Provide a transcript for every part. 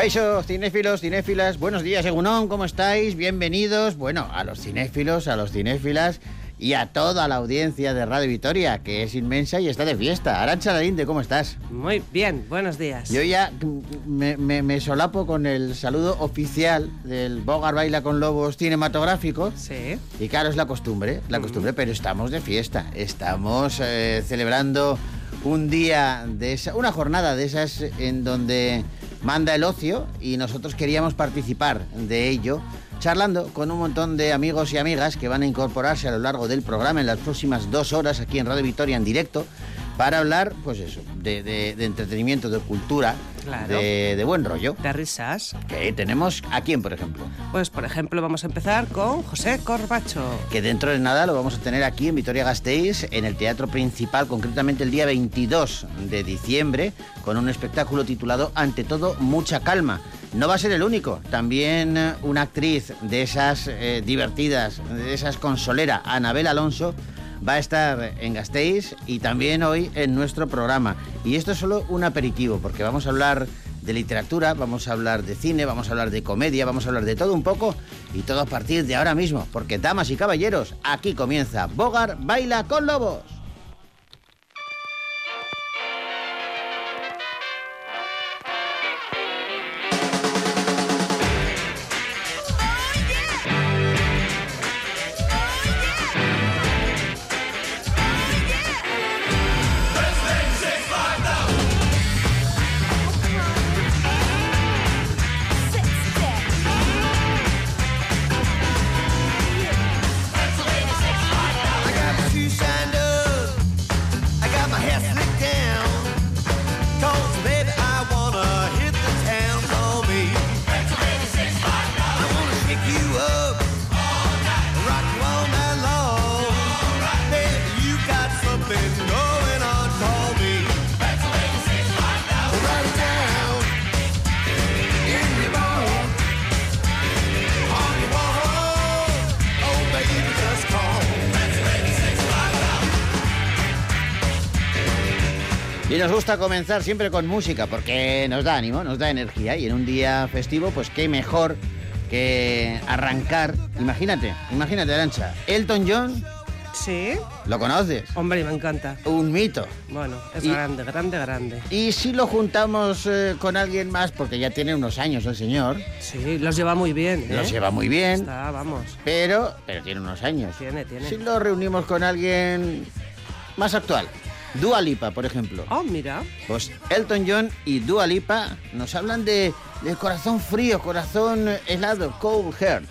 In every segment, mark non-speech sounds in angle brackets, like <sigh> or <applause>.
Caixo, cinéfilos, cinéfilas, buenos días, Egunón, ¿cómo estáis? Bienvenidos, bueno, a los cinéfilos, a los cinéfilas y a toda la audiencia de Radio Vitoria, que es inmensa y está de fiesta. Arancha Lalinde, ¿cómo estás? Muy bien, buenos días. Yo ya me, me- me solapo con el saludo oficial del Bogar Baila con Lobos cinematográfico. Sí. Y claro, es la costumbre, la costumbre, pero estamos de fiesta. Estamos eh, celebrando un día de esa, una jornada de esas en donde manda el ocio y nosotros queríamos participar de ello, charlando con un montón de amigos y amigas que van a incorporarse a lo largo del programa en las próximas dos horas aquí en Radio Victoria en directo para hablar, pues eso, de, de- de entretenimiento, de cultura, Claro. de, de buen rollo. De risas. Que tenemos a quién, por ejemplo. Pues, por ejemplo, vamos a empezar con José Corbacho. que dentro de nada lo vamos a tener aquí en Vitoria-Gasteiz, en el Teatro Principal, concretamente el día 22 de diciembre, con un espectáculo titulado Ante todo, mucha calma. No va a ser el único, también una actriz de esas eh, divertidas, de esas consolera, Anabel Alonso, va a estar en Gasteiz y también hoy en nuestro programa. Y esto es solo un aperitivo, porque vamos a hablar de literatura, vamos a hablar de cine, vamos a hablar de comedia, vamos a hablar de todo un poco y todo a partir de ahora mismo, porque damas y caballeros, aquí comienza Bogar Baila con Lobos. Gusta comenzar siempre con música, porque nos da ánimo, nos da energía y en un día festivo, pues qué mejor que arrancar. Imagínate, imagínate, Arancha, Elton John, Sí. ¿lo conoces? Hombre, me encanta. Un mito. Bueno, es Y- grande, grande, grande. Y si lo juntamos eh, con alguien más, porque ya tiene unos años el señor, Sí, los lleva muy bien. ¿eh? los lleva muy bien, Está, vamos. pero, pero tiene unos años. Tiene, tiene. Si lo reunimos con alguien más actual, Dua Lipa, por ejemplo. Oh, mira. Pues Elton John y Dua Lipa nos hablan de, de corazón frío, corazón helado, cold heart.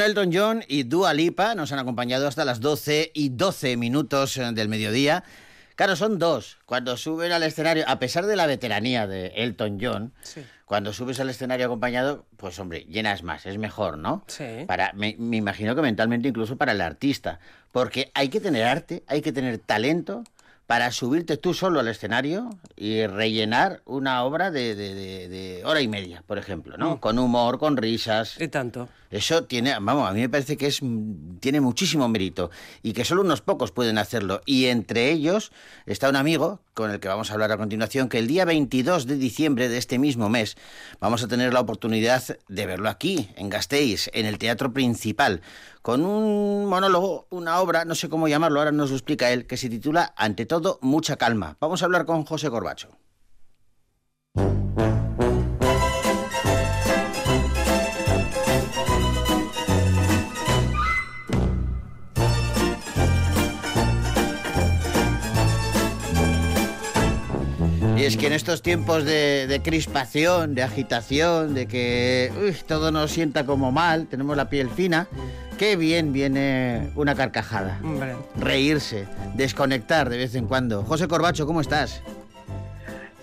Elton John y Dua Lipa, nos han acompañado hasta las 12 y 12 minutos eh, del mediodía. Claro, son dos. Cuando suben al escenario, a pesar de la veteranía de Elton John, Sí. cuando subes al escenario acompañado, pues hombre, llenas más, es mejor, ¿no? Sí. Para, me, me imagino que mentalmente incluso para el artista, porque hay que tener arte, hay que tener talento para subirte tú solo al escenario y rellenar una obra de, de- de- de hora y media, por ejemplo, ¿no? Con humor, con risas. Y tanto. Eso tiene, vamos, a mí me parece que es tiene muchísimo mérito y que solo unos pocos pueden hacerlo. Y entre ellos está un amigo con el que vamos a hablar a continuación, que el día 22 de diciembre de este mismo mes vamos a tener la oportunidad de verlo aquí, en Gasteiz, en el Teatro Principal, con un monólogo, una obra, no sé cómo llamarlo, ahora nos lo explica él, que se titula Ante todo, mucha calma. Vamos a hablar con José Corbacho. Estos tiempos de, de crispación, de agitación, de que uy, todo nos sienta como mal, tenemos la piel fina, qué bien viene una carcajada. Reírse, desconectar de vez en cuando. José Corbacho, ¿cómo estás?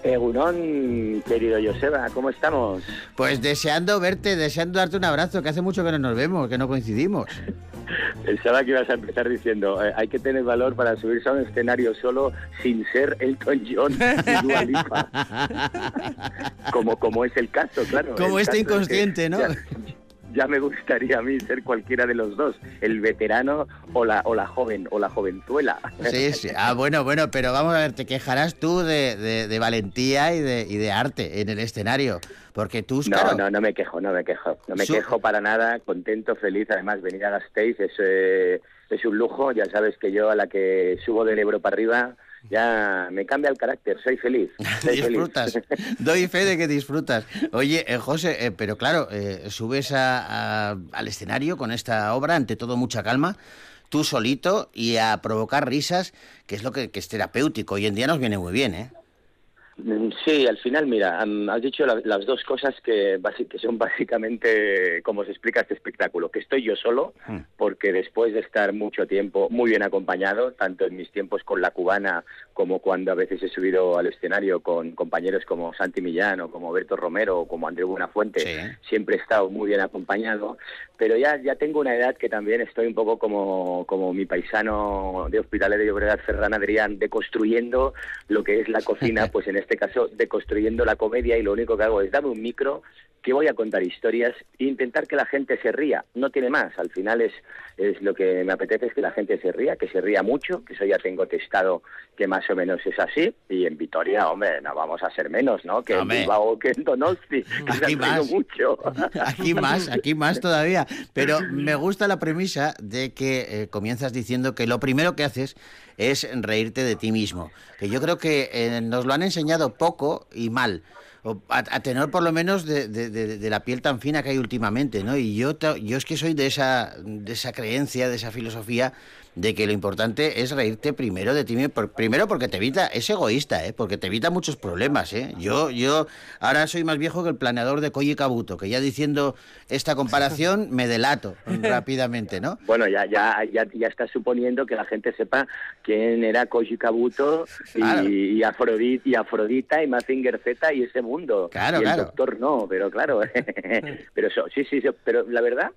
Egunon, querido Joseba, ¿cómo estamos? Pues deseando verte, deseando darte un abrazo, que hace mucho que no nos vemos, que no coincidimos. <laughs> Pensaba que ibas a empezar diciendo, eh, hay que tener valor para subirse a un escenario solo sin ser Elton John y Dua Lipa. <laughs> como, como es el caso, claro. Como este caso es que inconsciente, ¿no? Ya, ya me gustaría a mí ser cualquiera de los dos, el veterano o la, o la joven, o la jovenzuela. Sí, sí. Ah, bueno, bueno, pero vamos a ver, te quejarás tú de, de- de valentía y de, y de arte en el escenario. Porque tú, No, claro, no, no me quejo, no me quejo. No me Su- quejo para nada, contento, feliz. Además, venir a Gasteiz es, eh, es un lujo. Ya sabes que yo a la que subo del Ebro para arriba ya me cambia el carácter. Soy feliz. <laughs> Soy feliz. disfrutas. <laughs> Doy fe de que disfrutas. Oye, eh, José, eh, pero claro, eh, subes a- a- al escenario con esta obra, ante todo mucha calma, tú solito y a provocar risas, que es lo que, que es terapéutico. Hoy en día nos viene muy bien, ¿eh? Mm, Sí, al final, mira, has dicho la- las dos cosas que, que son <laughs> básicamente como se explica este espectáculo, que estoy yo solo, Hmm. porque después de estar mucho tiempo muy bien acompañado, tanto en mis tiempos con la cubana como cuando a veces he subido al escenario con compañeros como Santi Millán o como Berto Romero o como Andreu Buenafuente, Sí. siempre he estado muy bien acompañado, pero ya, ya tengo una edad que también estoy un poco como, como mi paisano de Hospitalet de Llobregat, Ferran Adrián, deconstruyendo lo que es la cocina, <laughs> pues en este caso deconstruyendo la comedia y lo único que hago es darme un micro que voy a contar historias e intentar que la gente se ría, no tiene más, al final es, es lo que me apetece es que la gente se ría, que se ría mucho, que eso ya tengo testado que más o menos es así, y en Vitoria, hombre, no vamos a ser menos, ¿no? Que Hombre. en Bilbao, que en Donosti, que Aquí más. mucho. Aquí más, aquí más todavía. Pero me gusta la premisa de que eh, comienzas diciendo que lo primero que haces es reírte de ti mismo. Que yo creo que eh, nos lo han enseñado poco y mal. A, a tenor por lo menos de, de- la piel tan fina que hay últimamente, ¿no? Y yo, yo es que soy de esa, de esa creencia, de esa filosofía de que lo importante es reírte primero de ti mismo. Por- Primero porque te evita, es egoísta, ¿eh? porque te evita muchos problemas. ¿eh? Yo, yo ahora soy más viejo que el planeador de Koji Kabuto, que ya diciendo esta comparación <laughs> me delato rápidamente, ¿no? Bueno, ya, ya, ya, ya estás suponiendo que la gente sepa quién era Koji Kabuto y, Claro. y, Afrodit, y Afrodita y Mazinger Z y ese mundo. Claro, y el claro. doctor no, pero claro. <laughs> pero eso, sí, sí, sí, pero la verdad,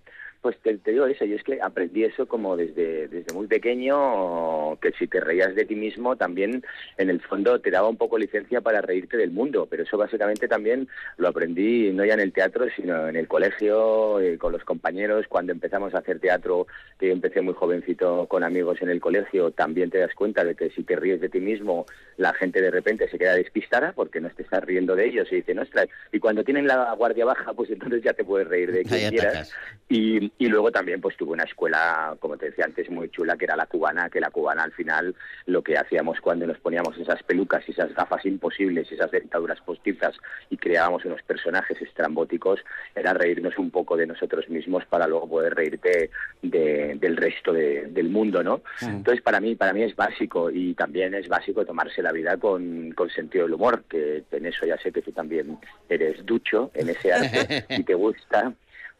pues te, te digo eso, y es que aprendí eso como desde, desde muy pequeño, que si te reías de ti mismo, también en el fondo te daba un poco licencia para reírte del mundo, pero eso básicamente también lo aprendí no ya en el teatro, sino en el colegio, eh, con los compañeros, cuando empezamos a hacer teatro, que yo empecé muy jovencito con amigos en el colegio, también te das cuenta de que si te ríes de ti mismo, la gente de repente se queda despistada porque no te estás riendo de ellos y dicen, ostras, y cuando tienen la guardia baja, pues entonces ya te puedes reír de quien quieras. Y, y luego también pues tuve una escuela, como te decía antes, muy chula, que era la cubana, que la cubana al final lo que hacíamos cuando nos poníamos esas pelucas y esas gafas imposibles, esas dentaduras postizas y creábamos unos personajes estrambóticos, era reírnos un poco de nosotros mismos para luego poder reírte de- del resto de- del mundo, ¿no? Entonces para mí, para mí es básico y también es básico tomarse la vida con, con sentido del humor, que en eso ya sé que tú también eres ducho en ese arte <laughs> y te gusta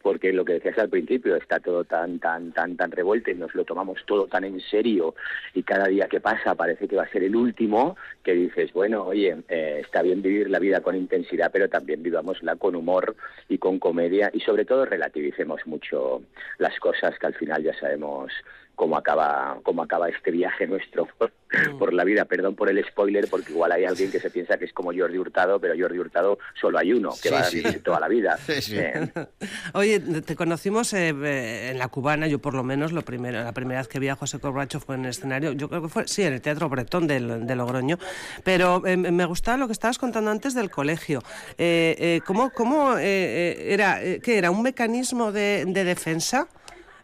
porque lo que decías al principio está todo tan tan tan tan revuelto y nos lo tomamos todo tan en serio y cada día que pasa parece que va a ser el último que dices bueno oye eh, está bien vivir la vida con intensidad pero también vivámosla con humor y con comedia y sobre todo relativicemos mucho las cosas que al final ya sabemos cómo acaba cómo acaba este viaje nuestro <laughs> por, por la vida perdón por el spoiler porque igual hay alguien que se piensa que es como Jordi Hurtado pero Jordi Hurtado solo hay uno que Sí, va sí. a vivir toda la vida <laughs> Sí, sí. Eh, <laughs> Oye, te conocimos eh, en la cubana, yo por lo menos, lo primero, la primera vez que vi a José Corbacho fue en el escenario, yo creo que fue, sí, en el Teatro Bretón del- de, Logroño, pero eh, me gustaba lo que estabas contando antes del colegio. Eh, eh, ¿Cómo, cómo era, eh, qué era, un mecanismo de, de defensa?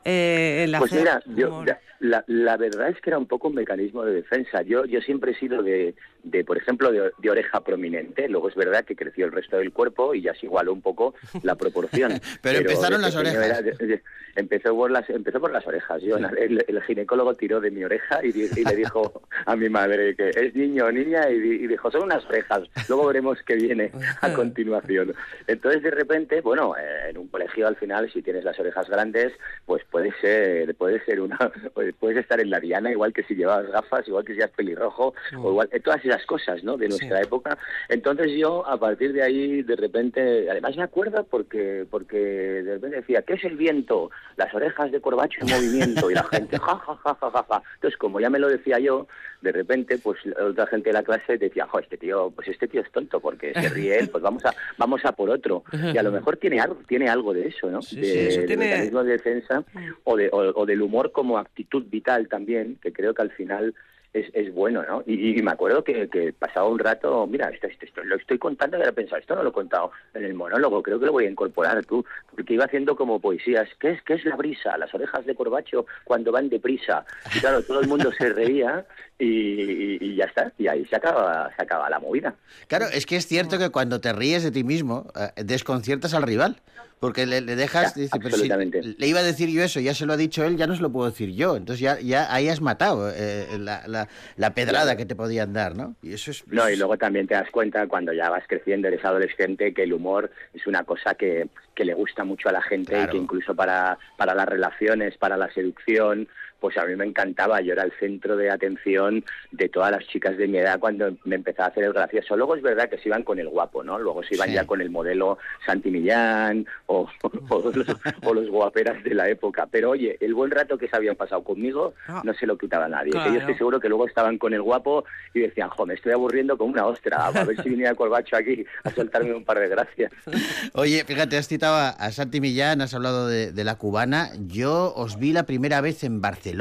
Eh, el Pues hacer mira, yo, la, la- verdad es que era un poco un mecanismo de defensa. Yo, yo siempre he sido de, de por ejemplo, de, de oreja prominente. Luego es verdad que creció el resto del cuerpo y ya se igualó un poco la proporción. <laughs> Pero empezaron de las orejas. era empezó, por las, empezó por las orejas. Yo, el, el ginecólogo tiró de mi oreja y, y le dijo <laughs> a mi madre que es niño o niña y, y dijo, son unas orejas. Luego veremos qué viene <laughs> a continuación. Entonces, de repente, bueno, eh, en un colegio al final, si tienes las orejas grandes, pues puede ser, puede ser una, <laughs> puedes estar en la diana, igual que si llevabas gafas, igual que si eras pelirrojo, o igual, eh, todas esas cosas, ¿no? De nuestra época. Entonces yo, a partir de ahí, de repente, además me acuerdo porque, porque de repente decía, ¿qué es el viento? Las orejas de Corbacho en movimiento, y la gente, ja, ja, ja, ja, ja, ja. Entonces, como ya me lo decía yo, de repente, pues otra gente de la clase decía, jo, este tío, pues este tío es tonto, porque se ríe él, pues vamos a, vamos a por otro. Y a lo <laughs> mejor tiene algo, tiene algo de eso, ¿no? Sí, de, sí, eso de tiene- mecanismo de defensa o, de, o, o del humor como actitud vital también, que creo que al final es, es bueno, ¿no? Y, y me acuerdo que, que pasaba un rato, mira, esto, esto- lo estoy contando y ahora he pensado, esto no lo he contado en el monólogo, creo que lo voy a incorporar tú, porque iba haciendo como poesías, ¿qué es, qué es la brisa? Las orejas de Corbacho cuando van deprisa. Y claro, todo el mundo se reía y ya está, y ahí se acaba, se acaba la movida. Claro, es que es cierto que cuando te ríes de ti mismo, eh, desconciertas al rival. Porque le, le dejas, Ya, dice, pero si absolutamente. le iba a decir yo eso, ya se lo ha dicho él, ya no se lo puedo decir yo. Entonces ya, ya ahí has matado eh, la, la- la pedrada que te podían dar, ¿no? Y eso es... No, y luego también te das cuenta cuando ya vas creciendo, eres adolescente, que el humor es una cosa que, que le gusta mucho a la gente Claro. y que incluso para, para las relaciones, para la seducción, pues a mí me encantaba. Yo era el centro de atención de todas las chicas de mi edad cuando me empezaba a hacer el gracioso. Luego es verdad que se iban con el guapo, ¿no? Luego se iban Sí. ya con el modelo Santi Millán o, <laughs> o los, o los guaperas de la época. Pero oye, el buen rato que se habían pasado conmigo Ah. no se lo quitaba nadie. Que yo Claro. estoy seguro que luego estaban con el guapo y decían, jo, me estoy aburriendo como una ostra, a ver si viniera Corbacho aquí a soltarme un par de gracias. <laughs> Oye, fíjate, has citado a, a Santi Millán, has hablado de, de la cubana. Yo os vi la primera vez en Barcelona,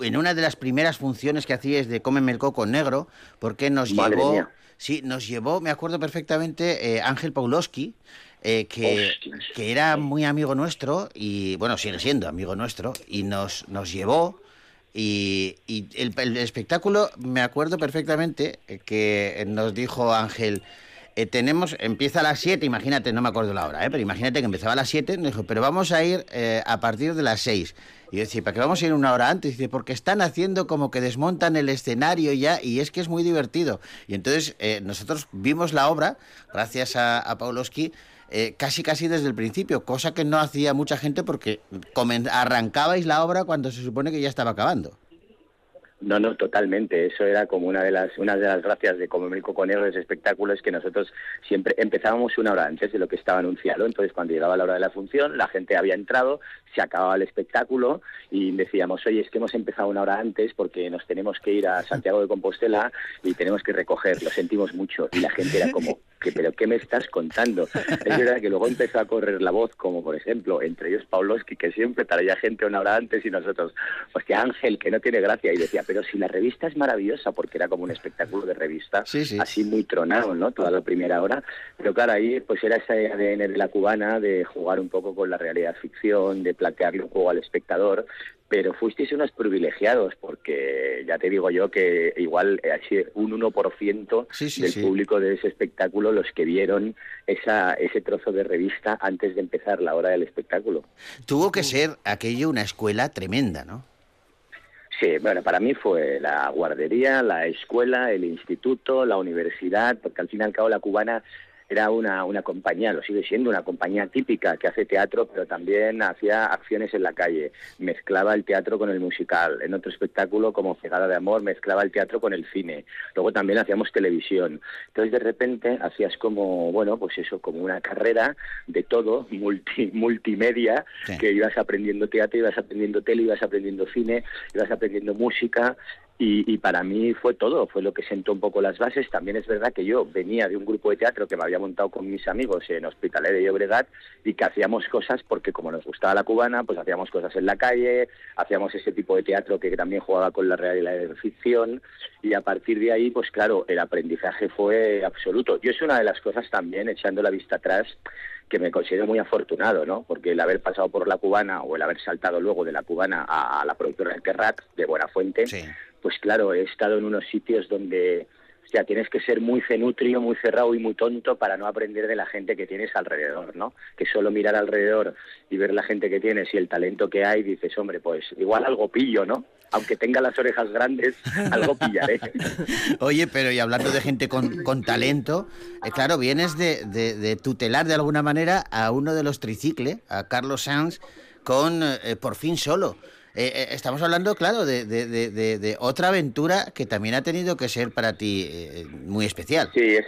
en una de las primeras funciones que hacíais de Cómeme el coco negro, porque nos Madre llevó... mía. Sí, nos llevó, me acuerdo perfectamente, eh, Ángel Paulowski, eh, que, que era muy amigo nuestro y, bueno, sigue siendo amigo nuestro, y nos, nos llevó y, y el, el espectáculo, me acuerdo perfectamente eh, que nos dijo Ángel, eh, tenemos, empieza a las 7, imagínate, no me acuerdo la hora, ¿eh? pero imagínate que empezaba a las 7, nos dijo, pero vamos a ir a partir de las 6. Y yo decía, ¿para qué vamos a ir una hora antes? Dice, porque están haciendo como que desmontan el escenario ya y es que es muy divertido. Y entonces eh, nosotros vimos la obra, gracias a, a eh, casi casi desde el principio, cosa que no hacía mucha gente porque arrancabais la obra cuando se supone que ya estaba acabando. No, no, totalmente. Eso era como una de las una de las gracias de Como Milko con Negro, ese espectáculo, es que nosotros siempre empezábamos una hora antes de lo que estaba anunciado. Entonces, cuando llegaba la hora de la función, la gente había entrado, se acababa el espectáculo y decíamos, oye, es que hemos empezado una hora antes porque nos tenemos que ir a Santiago de Compostela y tenemos que recoger. Lo sentimos mucho. Y la gente era como, ¿qué, ¿pero qué me estás contando? Es verdad que luego empezó a correr la voz, como por ejemplo, entre ellos Pawlowski, que siempre traía gente una hora antes y nosotros, hostia, Ángel, que no tiene gracia. Y decía, pero si la revista es maravillosa, porque era como un espectáculo de revista, Sí, sí. así muy tronado, ¿no? Toda la primera hora. Pero claro, ahí pues era ese ADN de la cubana de jugar un poco con la realidad ficción, de plantearle un juego al espectador. Pero fuisteis unos privilegiados, porque ya te digo yo que igual eh, un 1% Sí, sí, del sí. público de ese espectáculo los que vieron esa, ese trozo de revista antes de empezar la hora del espectáculo. Tuvo que ser aquello una escuela tremenda, ¿no? Sí, bueno, para mí fue la guardería, la escuela, el instituto, la universidad, porque al fin y al cabo la cubana era una, una compañía, lo sigue siendo, una compañía típica que hace teatro, pero también hacía acciones en la calle, mezclaba el teatro con el musical. En otro espectáculo, como Cegada de Amor, mezclaba el teatro con el cine. Luego también hacíamos televisión. Entonces, de repente, hacías como, bueno, pues eso, como una carrera de todo, multi, multimedia, Sí. que ibas aprendiendo teatro, ibas aprendiendo tele, ibas aprendiendo cine, ibas aprendiendo música. Y, y para mí fue todo, fue lo que sentó un poco las bases. También es verdad que yo venía de un grupo de teatro que me había montado con mis amigos en Hospitalet de Llobregat y que hacíamos cosas porque como nos gustaba la cubana, pues hacíamos cosas en la calle, hacíamos ese tipo de teatro que también jugaba con la realidad de ficción y a partir de ahí, pues claro, el aprendizaje fue absoluto. Yo es una de las cosas también, echando la vista atrás, que me considero muy afortunado, ¿no? Porque el haber pasado por la cubana o el haber saltado luego de la cubana a, a la productora del Kerrat de Buenafuente, Sí. pues claro, he estado en unos sitios donde, hostia, tienes que ser muy cenutrio, muy cerrado y muy tonto para no aprender de la gente que tienes alrededor, ¿no? Que solo mirar alrededor y ver la gente que tienes y el talento que hay, dices, hombre, pues igual algo pillo, ¿no? Aunque tenga las orejas grandes, <laughs> algo pillaré. Oye, pero y hablando de gente con, con talento, eh, claro, vienes de, de- de tutelar de alguna manera a uno de los tricicle, a Carlos Sanz, con eh, Por fin solo. Eh, eh, estamos hablando, claro, de, de- de- de- de otra aventura que también ha tenido que ser para ti eh, muy especial. Sí, es,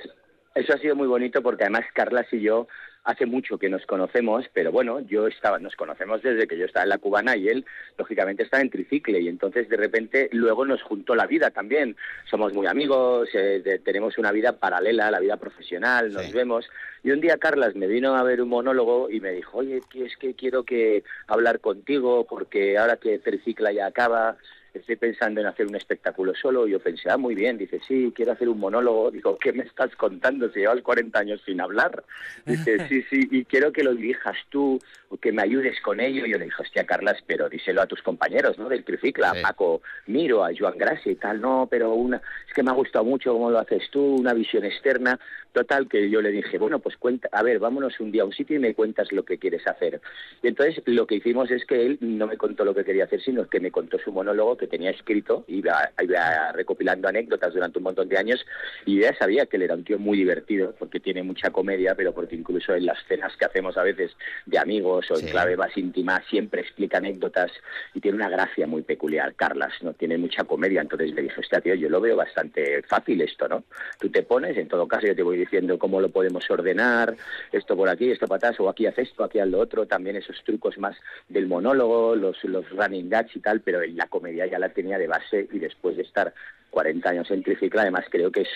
eso ha sido muy bonito porque además Carlas y yo hace mucho que nos conocemos, pero bueno, yo estaba, nos conocemos desde que yo estaba en la cubana y él, lógicamente, estaba en tricicle y entonces de repente luego nos juntó la vida también. Somos muy amigos, eh, de- tenemos una vida paralela a la vida profesional, nos Sí. vemos. Y un día Carlas me vino a ver un monólogo y me dijo, oye, es que quiero que hablar contigo porque ahora que tricicla ya acaba, estoy pensando en hacer un espectáculo solo. Y yo pensé, ah, muy bien. Dice, sí, quiero hacer un monólogo. Digo, ¿qué me estás contando? Si llevas 40 años sin hablar. Dice, sí, sí, y quiero que lo dirijas tú, o que me ayudes con ello. Y yo le dije, hostia, Carlas, pero díselo a tus compañeros, ¿no? Del tricicla, Sí. a Paco Miro, a Joan Gracia y tal. No, pero una, es que me ha gustado mucho cómo lo haces tú, una visión externa. Total, que yo le dije, bueno, pues cuenta, a ver, vámonos un día a un sitio y me cuentas lo que quieres hacer. Y entonces lo que hicimos es que él no me contó lo que quería hacer, sino que me contó su monólogo que tenía escrito, iba, iba recopilando anécdotas durante un montón de años y ya sabía que él era un tío muy divertido, porque tiene mucha comedia, pero porque incluso en las cenas que hacemos a veces de amigos o Sí. en clave más íntima siempre explica anécdotas y tiene una gracia muy peculiar, Carlas, ¿no? Tiene mucha comedia, entonces le dije, hostia, tío, yo lo veo bastante fácil esto, ¿no? Tú te pones, en todo caso yo te voy diciendo cómo lo podemos ordenar, esto por aquí, esto para atrás, o aquí haz esto, aquí haz lo otro, también esos trucos más del monólogo, los, los running gags y tal, pero la comedia ya la tenía de base y después de estar 40 años en tricicla, además creo que es,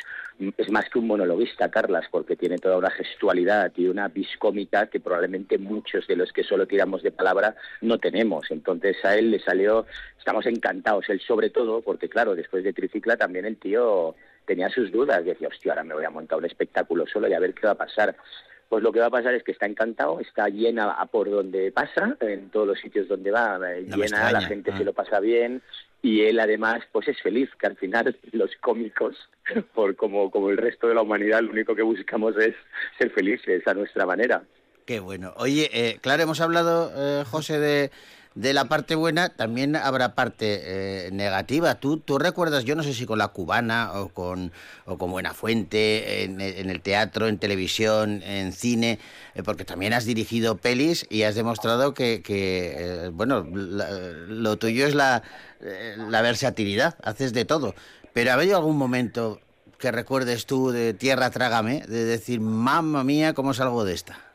es más que un monologuista, Carlas, porque tiene toda una gestualidad y una viscómica que probablemente muchos de los que solo tiramos de palabra no tenemos. Entonces a él le salió, estamos encantados, él sobre todo, porque claro, después de tricicla también el tío tenía sus dudas, decía, hostia, ahora me voy a montar un espectáculo solo y a ver qué va a pasar. Pues lo que va a pasar es que está encantado, está llena a por donde pasa, en todos los sitios donde va, eh, No llena, la gente Ah. se lo pasa bien y él además pues es feliz, que al final <laughs> los cómicos, por como, como el resto de la humanidad, lo único que buscamos es ser felices a nuestra manera. Qué bueno. Oye, eh, claro, hemos hablado, eh, José, de, de la parte buena, también habrá parte eh, negativa. ¿Tú, tú recuerdas, yo no sé si con la cubana o con, o con Buena Fuente, en, en el teatro, en televisión, en cine, eh, porque también has dirigido pelis y has demostrado que, que eh, bueno, la- lo tuyo es la, eh, la versatilidad, haces de todo. Pero ¿ha habido algún momento que recuerdes tú de Tierra Trágame, de decir, mamma mía, cómo salgo de esta?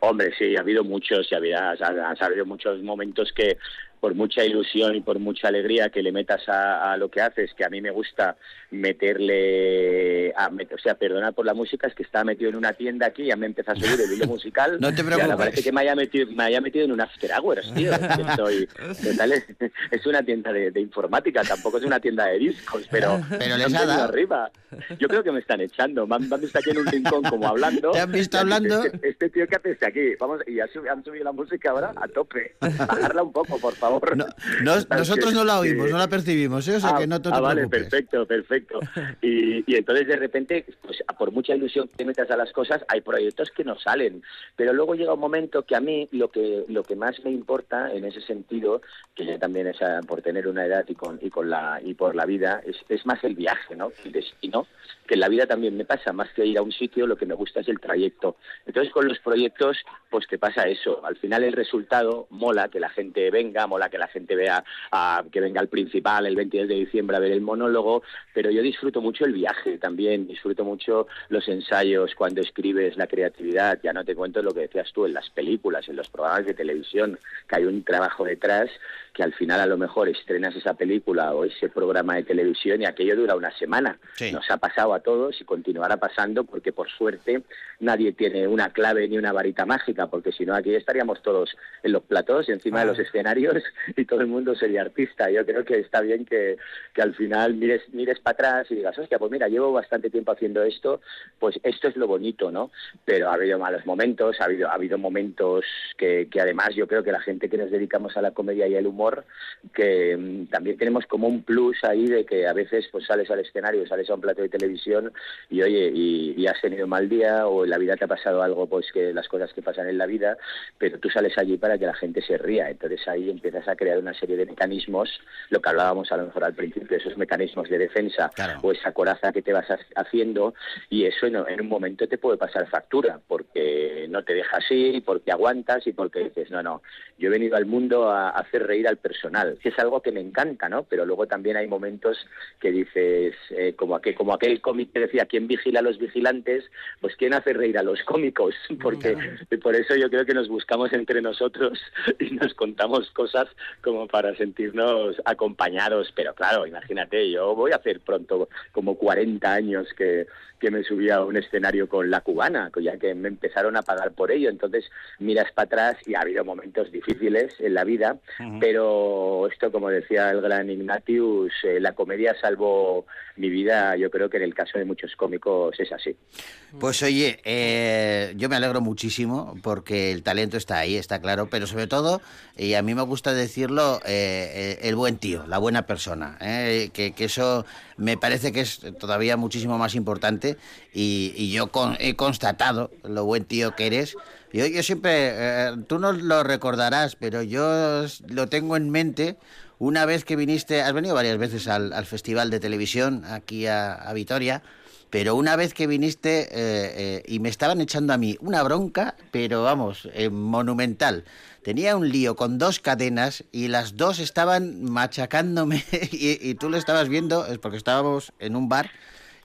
Hombre, sí, ha habido muchos y había, ha, ha habido muchos momentos que por mucha ilusión y por mucha alegría que le metas a, a lo que haces, que a mí me gusta meterle, a, met- o sea, perdonar por la música, es que estaba metido en una tienda aquí, ya me empezó a subir el hilo <laughs> musical. No te y ahora preocupes. parece que me haya metido, me haya metido en un after hours, tío. <laughs> Es, que estoy- total, es, es una tienda de, de informática, tampoco es una tienda de discos, pero, <laughs> Pero les han ha dado. arriba. Yo creo que me están echando, me han, me han visto aquí en un rincón como hablando. ¿Te han visto han hablando? Este, este tío, ¿qué haces aquí? Vamos, y ha subi- han subido la música ahora a tope. Bajarla un poco, por favor. No, no- nosotros no la oímos, no la percibimos, ¿eh? o sea Ah, que no te, ah, te vale, preocupes. perfecto, Y, entonces de repente, pues por mucha ilusión que metas a las cosas, hay proyectos que no salen. Pero luego llega un momento que a mí lo que lo que más me importa en ese sentido, que ya también es ah, por tener una edad y con y con la y por la vida, es, es más el viaje, ¿no? El destino, que en la vida también me pasa, más que ir a un sitio, lo que me gusta es el trayecto. Entonces con los proyectos, pues te pasa eso. Al final el resultado mola que la gente venga, mola que la gente vea a, que venga al principal el 22 de diciembre a ver el monólogo, pero yo disfruto mucho el viaje también, disfruto mucho los ensayos, cuando escribes la creatividad, ya no te cuento lo que decías tú en las películas, en los programas de televisión, que hay un trabajo detrás que al final a lo mejor estrenas esa película o ese programa de televisión y aquello dura una semana. Sí. Nos ha pasado a todos y continuará pasando porque por suerte nadie tiene una clave ni una varita mágica, porque si no aquí estaríamos todos en los platós, encima de los escenarios <laughs> y todo el mundo sería artista. Yo creo que está bien que, que al final mires, mires para atrás y digas, hostia, pues mira, llevo bastante tiempo haciendo esto, pues esto es lo bonito, ¿no? Pero ha habido malos momentos, ha habido, ha habido momentos que, que además yo creo que la gente que nos dedicamos a la comedia y al humor, que mm, también tenemos como un plus ahí de que a veces pues sales al escenario, sales a un plato de televisión y oye, y, y has tenido un mal día o en la vida te ha pasado algo, pues que las cosas que pasan en la vida, pero tú sales allí para que la gente se ría. Entonces ahí empiezas a crear una serie de mecanismos, lo que hablábamos a lo mejor al principio, esos mecanismos de defensa Claro. o esa coraza que te vas ha- haciendo y eso en, en un momento te puede pasar factura porque no te dejas ir, porque aguantas y porque dices, no, no, yo he venido al mundo a hacer reír al personal, que es algo que me encanta, ¿no? Pero luego también hay momentos que dices, eh, como, aquel, como aquel cómic que decía, ¿quién vigila a los vigilantes? Pues ¿quién hace reír a los cómicos? <laughs> Porque por eso yo creo que nos buscamos entre nosotros y nos contamos cosas como para sentirnos acompañados. Pero claro, imagínate, yo voy a hacer pronto como 40 años que, que me subí a un escenario con la cubana, ya que me empezaron a pagar por ello. Entonces miras para atrás y ha habido momentos difíciles en la vida, pero esto, como decía el gran Ignatius, eh, la comedia salvó mi vida. Yo creo que en el caso de muchos cómicos es así. Pues oye, eh, yo me alegro muchísimo porque el talento está ahí, está claro, pero sobre todo, y a mí me gusta decirlo, eh, eh, el buen tío, la buena persona, eh, que, que eso me parece que es todavía muchísimo más importante y, y yo con- he constatado lo buen tío que eres. Yo, yo siempre, eh, tú no lo recordarás, pero yo lo tengo en mente. Una vez que viniste, has venido varias veces al, al Festival de Televisión aquí a, a Vitoria, pero una vez que viniste eh, eh, y me estaban echando a mí una bronca, pero vamos, eh, monumental. Tenía un lío con dos cadenas y las dos estaban machacándome <laughs> y, y tú lo estabas viendo, es porque estábamos en un bar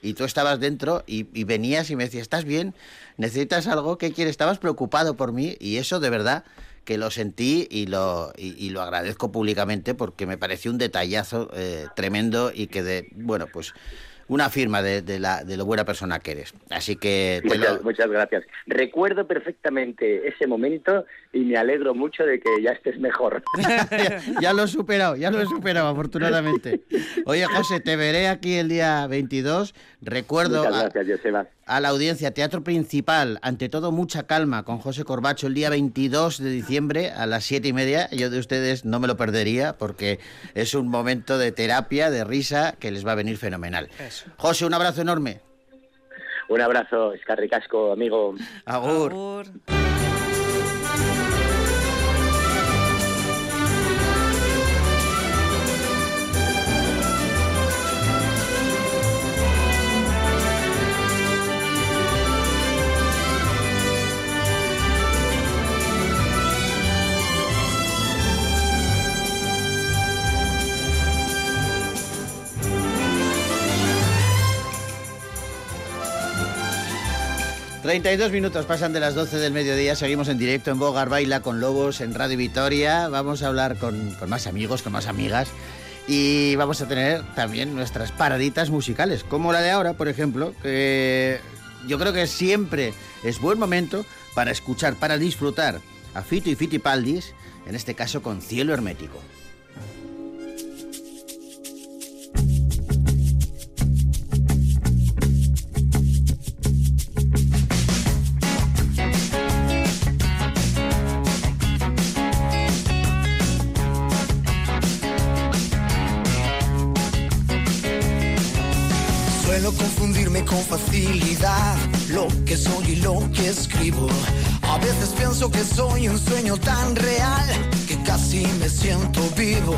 y tú estabas dentro y, venías y me decías, ¿estás bien? ¿Necesitas algo? ¿Qué quieres? Estabas preocupado por mí y eso de verdad que lo sentí y lo, y, y lo agradezco públicamente porque me pareció un detallazo eh, tremendo y que de, bueno, pues una firma de, de la, de lo buena persona que eres. Así que te Muchas, lo- muchas gracias. Recuerdo perfectamente ese momento y me alegro mucho de que ya estés mejor. ya, <laughs> ya lo he superado, ya lo he superado, afortunadamente. Oye, José, te veré aquí el día 22. Recuerdo Muchas a, gracias, Joseba. A la audiencia, Teatro Principal, ante todo mucha calma, con José Corbacho el día 22 de diciembre a las siete y media. Yo de ustedes no me lo perdería porque es un momento de terapia, de risa, que les va a venir fenomenal. Eso. José, un abrazo enorme. Un abrazo, Escarricasco, amigo. Agur. Agur. Treinta y dos minutos pasan de las 12 del mediodía, seguimos en directo en Bogar Baila con Lobos en Radio Vitoria. Vamos a hablar con, con más amigos, con más amigas y vamos a tener también nuestras paraditas musicales, como la de ahora, por ejemplo, que yo creo que siempre es buen momento para escuchar, para disfrutar a Fito y Fitipaldis, en este caso con Cielo Hermético. Con facilidad lo que soy y lo que escribo. A veces pienso que soy un sueño tan real que casi me siento vivo.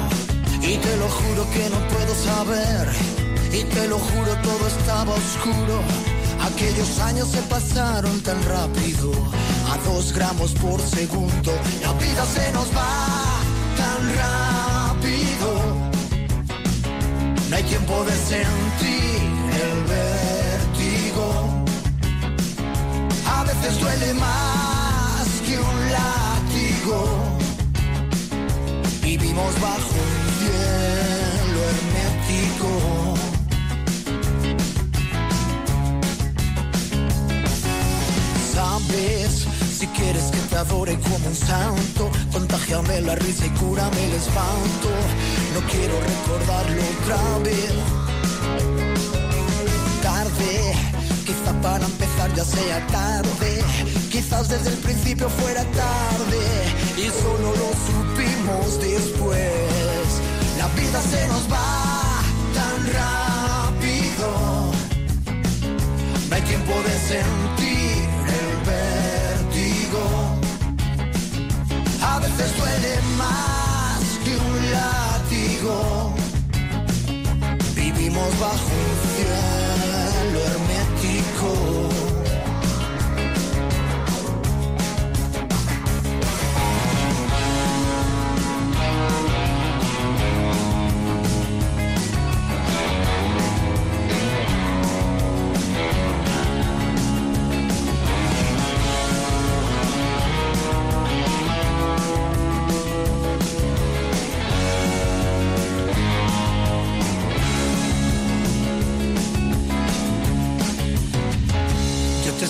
Y te lo juro que no puedo saber. Y te lo juro todo estaba oscuro. Aquellos años se pasaron tan rápido, a dos gramos por segundo. La vida se nos va tan rápido. No hay tiempo de sentir el vértigo. Veces duele más que un látigo. Vivimos bajo un cielo hermético. Sabes, si quieres que te adore como un santo, contagiame la risa y cúrame el espanto. No quiero recordarlo otra vez. Tarde, para empezar ya sea tarde. Quizás desde el principio fuera tarde y solo lo supimos después. La vida se nos va tan rápido. No hay tiempo de sentir el vértigo. A veces duele más que un látigo. Vivimos bajo un cielo hermético. Yo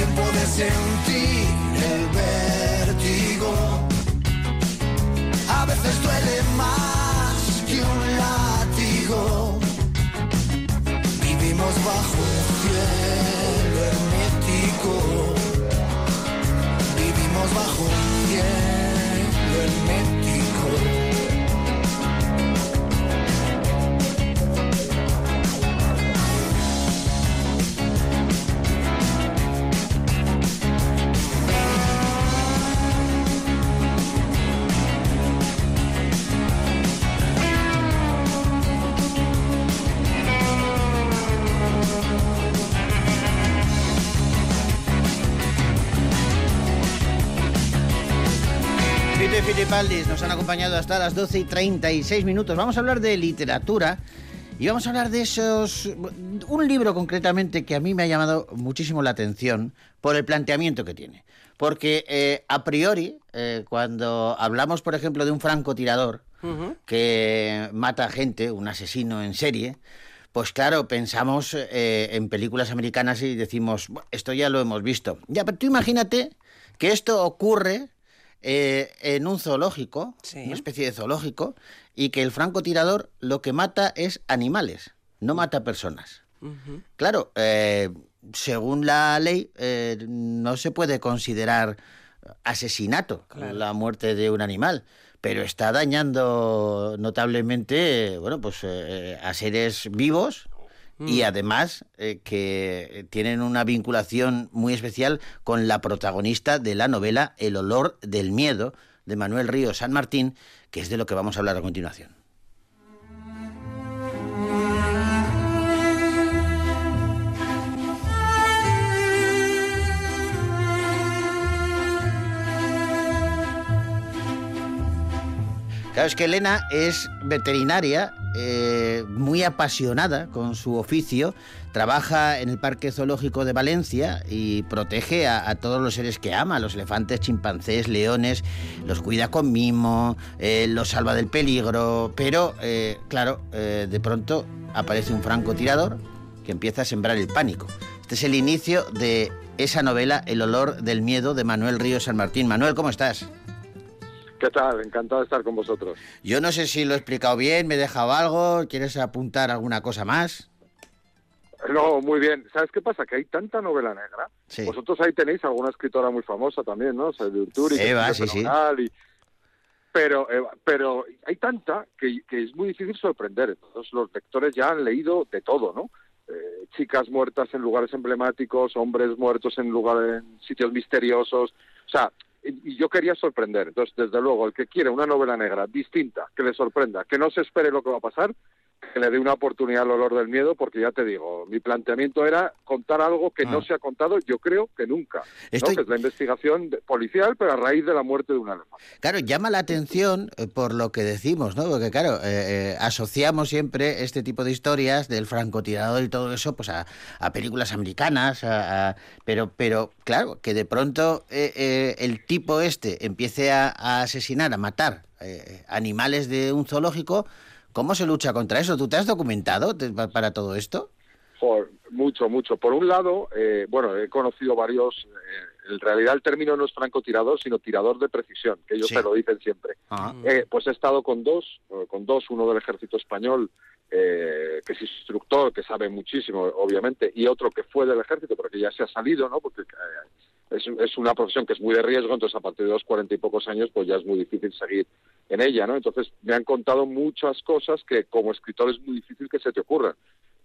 Tiempo de sentir el vértigo. A veces duele más que un látigo. Vivimos bajo un cielo hermético. Vivimos bajo un cielo hermético. Fito y Filipaldis nos han acompañado hasta las 12 y 36 minutos. Vamos a hablar de literatura y vamos a hablar de esos... Un libro concretamente que a mí me ha llamado muchísimo la atención por el planteamiento que tiene. Porque eh, a priori, eh, cuando hablamos, por ejemplo, de un francotirador que mata gente, un asesino en serie, pues claro, pensamos eh, en películas americanas y decimos, "Buah, esto ya lo hemos visto. Ya, pero tú imagínate que esto ocurre eh, en un zoológico, Sí. una especie de zoológico, y que el francotirador lo que mata es animales, no mata personas. Claro, eh, según la ley, eh, no se puede considerar asesinato la muerte de un animal, pero está dañando notablemente, bueno, pues a seres vivos y además eh, que tienen una vinculación muy especial con la protagonista de la novela El olor del miedo de Manuel Río San Martín, que es de lo que vamos a hablar a continuación. Claro, es que Elena es veterinaria, eh, muy apasionada con su oficio, trabaja en el Parque Zoológico de Valencia y protege a, todos los seres que ama, los elefantes, chimpancés, leones, los cuida con mimo, eh, los salva del peligro, pero eh, claro, de pronto aparece un francotirador que empieza a sembrar el pánico. Este es el inicio de esa novela, El olor del miedo, de Manuel Río San Martín. Manuel, ¿cómo estás? ¿Qué tal? Encantado de estar con vosotros. Yo no sé si lo he explicado bien, me he dejado algo, ¿quieres apuntar alguna cosa más? No, muy bien. ¿Sabes qué pasa? Que hay tanta novela negra. Sí. Vosotros ahí tenéis alguna escritora muy famosa también, ¿no? O sea, de Urturi, que Eva, sí, sí. y- Pero, Eva, pero hay tanta que, que es muy difícil sorprender. Entonces los lectores ya han leído de todo, ¿no? Eh, chicas muertas en lugares emblemáticos, hombres muertos en lugares, en sitios misteriosos. O sea, y yo quería sorprender. Entonces, desde luego, el que quiere una novela negra distinta, que le sorprenda, que no se espere lo que va a pasar, que le dé una oportunidad al olor del miedo, porque ya te digo, mi planteamiento era contar algo que Ah. no se ha contado, yo creo que nunca. ¿no? Estoy- Que es la investigación policial, pero a raíz de la muerte de un elefante. Claro, llama la atención eh, por lo que decimos, ¿no? Porque claro, eh, eh, asociamos siempre este tipo de historias del francotirador y todo eso, pues a, a películas americanas, a- a- pero, pero claro, que de pronto eh, eh, el tipo este empiece a, asesinar, a matar animales de un zoológico, ¿cómo se lucha contra eso? ¿Tú te has documentado para todo esto? Joder, mucho, mucho. Por un lado, eh, bueno, he conocido varios, eh, en realidad el término no es francotirador, sino tirador de precisión, que ellos Sí. se lo dicen siempre. Ah. Eh, pues he estado con dos, eh, con dos, uno del ejército español, eh, que es instructor, que sabe muchísimo, obviamente, y otro que fue del ejército, porque ya se ha salido, ¿no? Porque es, es una profesión que es muy de riesgo, entonces a partir de los cuarenta y pocos años, pues ya es muy difícil seguir en ella, ¿no? Entonces me han contado muchas cosas que como escritor es muy difícil que se te ocurran.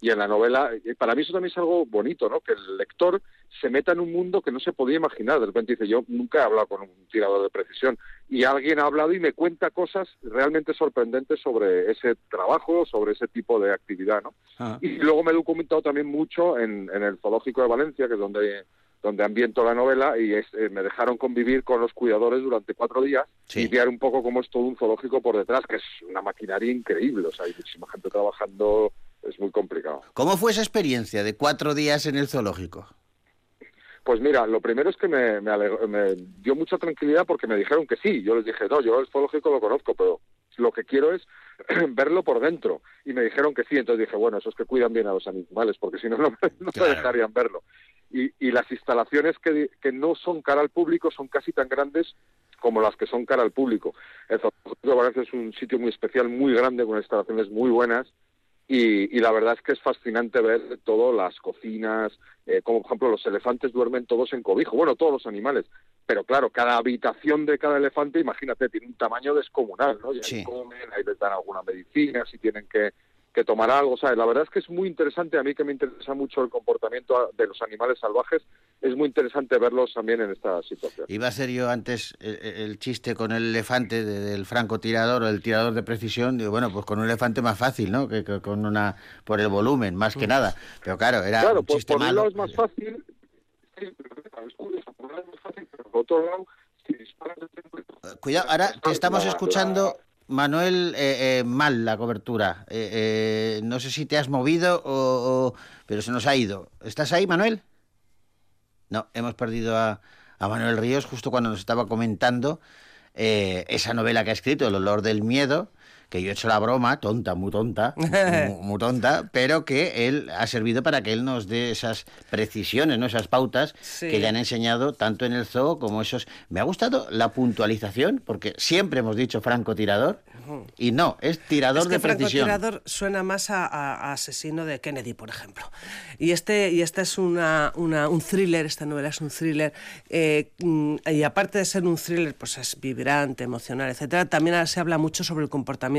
Y en la novela, eh, para mí eso también es algo bonito, ¿no? Que el lector se meta en un mundo que no se podía imaginar. De repente dice, yo nunca he hablado con un tirador de precisión. Y alguien ha hablado y me cuenta cosas realmente sorprendentes sobre ese trabajo, sobre ese tipo de actividad, ¿no? Ah. Y luego me he documentado también mucho en, en el Zoológico de Valencia, que es donde donde ambiento la novela y es- eh, me dejaron convivir con los cuidadores durante cuatro días Sí. y ver un poco cómo es todo un zoológico por detrás, que es una maquinaria increíble, o sea, hay muchísima gente trabajando, es muy complicado. ¿Cómo fue esa experiencia de cuatro días en el zoológico? Pues mira, lo primero es que me, me, me dio mucha tranquilidad porque me dijeron que sí. Yo les dije, no, yo el zoológico lo conozco, pero lo que quiero es <clears throat> verlo por dentro. Y me dijeron que sí. Entonces dije, bueno, eso es que cuidan bien a los animales, porque si no, no, me- <laughs> no Claro. me dejarían verlo. Y, y las instalaciones que, que no son cara al público son casi tan grandes como las que son cara al público. El zoológico de Valencia es un sitio muy especial, muy grande, con instalaciones muy buenas. Y, y la verdad es que es fascinante ver todo, las cocinas, eh, como por ejemplo los elefantes duermen todos en cobijo, bueno, todos los animales, pero claro, cada habitación de cada elefante, imagínate, tiene un tamaño descomunal, ¿no? Y ahí Sí. comen, ahí les dan alguna medicina, si tienen que, que tomar algo, ¿sabes? La verdad es que es muy interesante, a mí que me interesa mucho el comportamiento de los animales salvajes, es muy interesante verlos también en esta situación. Iba a hacer yo antes el, el chiste con el elefante de- del francotirador o el tirador de precisión. Digo, bueno, pues con un elefante más fácil, ¿no? Que, que con una. por el volumen, más que nada. Pero claro, era Claro, un por, chiste por un malo. lado es más fácil, sí, pero claro, es curioso, por un lado es más fácil, pero por otro lado, si disparas Cuidado, ahora te estamos escuchando, Manuel, eh, eh, mal la cobertura. Eh, eh, no sé si te has movido o, Pero se nos ha ido. ¿Estás ahí, Manuel? No, hemos perdido a, Manuel Ríos justo cuando nos estaba comentando esa novela que ha escrito, El olor del miedo, que yo he hecho la broma, tonta, muy tonta, <laughs> muy, muy tonta, pero que él ha servido para que él nos dé esas precisiones, ¿no? esas pautas Sí. que le han enseñado tanto en el zoo como esos... Me ha gustado la puntualización, porque siempre hemos dicho francotirador, y no, es tirador Es que de precisión. francotirador suena más a, a- a asesino de Kennedy, por ejemplo. Y este, y este es una, una- un thriller, esta novela es un thriller, eh, mm, y aparte de ser un thriller, pues es vibrante, emocional, etcétera, también se habla mucho sobre el comportamiento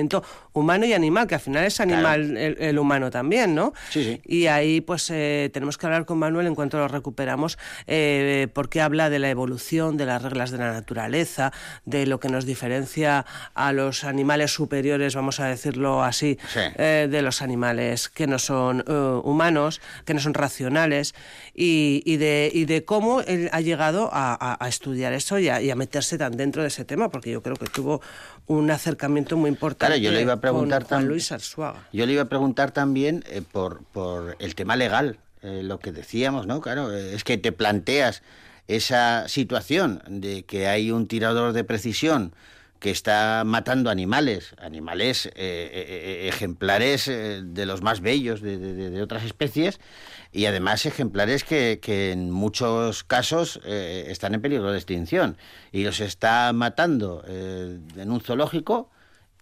humano y animal, que al final es animal el, el humano también, ¿no? Sí, sí. Y ahí pues eh, tenemos que hablar con Manuel en cuanto lo recuperamos, eh, porque habla de la evolución, de las reglas de la naturaleza, de lo que nos diferencia a los animales superiores, vamos a decirlo así, Sí. eh, de los animales que no son humanos, que no son racionales, y, y de, y de cómo él ha llegado a, a- a estudiar eso y a, y a meterse tan dentro de ese tema, porque yo creo que tuvo un acercamiento muy importante Claro, yo le iba a preguntar con Juan Luis Arzuaga. Yo le iba a preguntar también eh, por, por el tema legal, eh, lo que decíamos, ¿no? Claro, eh, es que te planteas esa situación de que hay un tirador de precisión que está matando animales, animales eh, eh, eh, ejemplares de los más bellos de, de- otras especies y además ejemplares que, que en muchos casos están en peligro de extinción y los está matando en un zoológico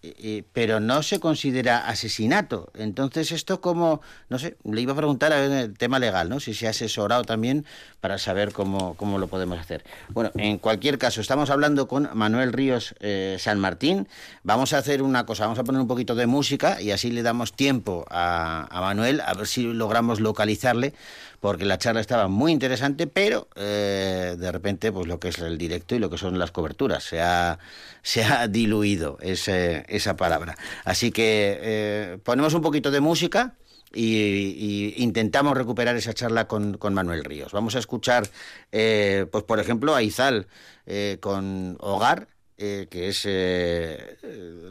eh, eh, pero no se considera asesinato. Entonces, esto como, no sé, le iba a preguntar a ver el tema legal, ¿no? Si se ha asesorado también para saber cómo, cómo lo podemos hacer. Bueno, en cualquier caso, estamos hablando con Manuel Ríos eh, San Martín. Vamos a hacer una cosa, vamos a poner un poquito de música y así le damos tiempo a, Manuel a ver si logramos localizarle, porque la charla estaba muy interesante, pero de repente, pues lo que es el directo y lo que son las coberturas, se ha, se ha diluido ese- esa palabra. Así que eh, ponemos un poquito de música y, intentamos recuperar esa charla con, Manuel Ríos. Vamos a escuchar, eh, pues por ejemplo, a Izal eh, con Hogar. que es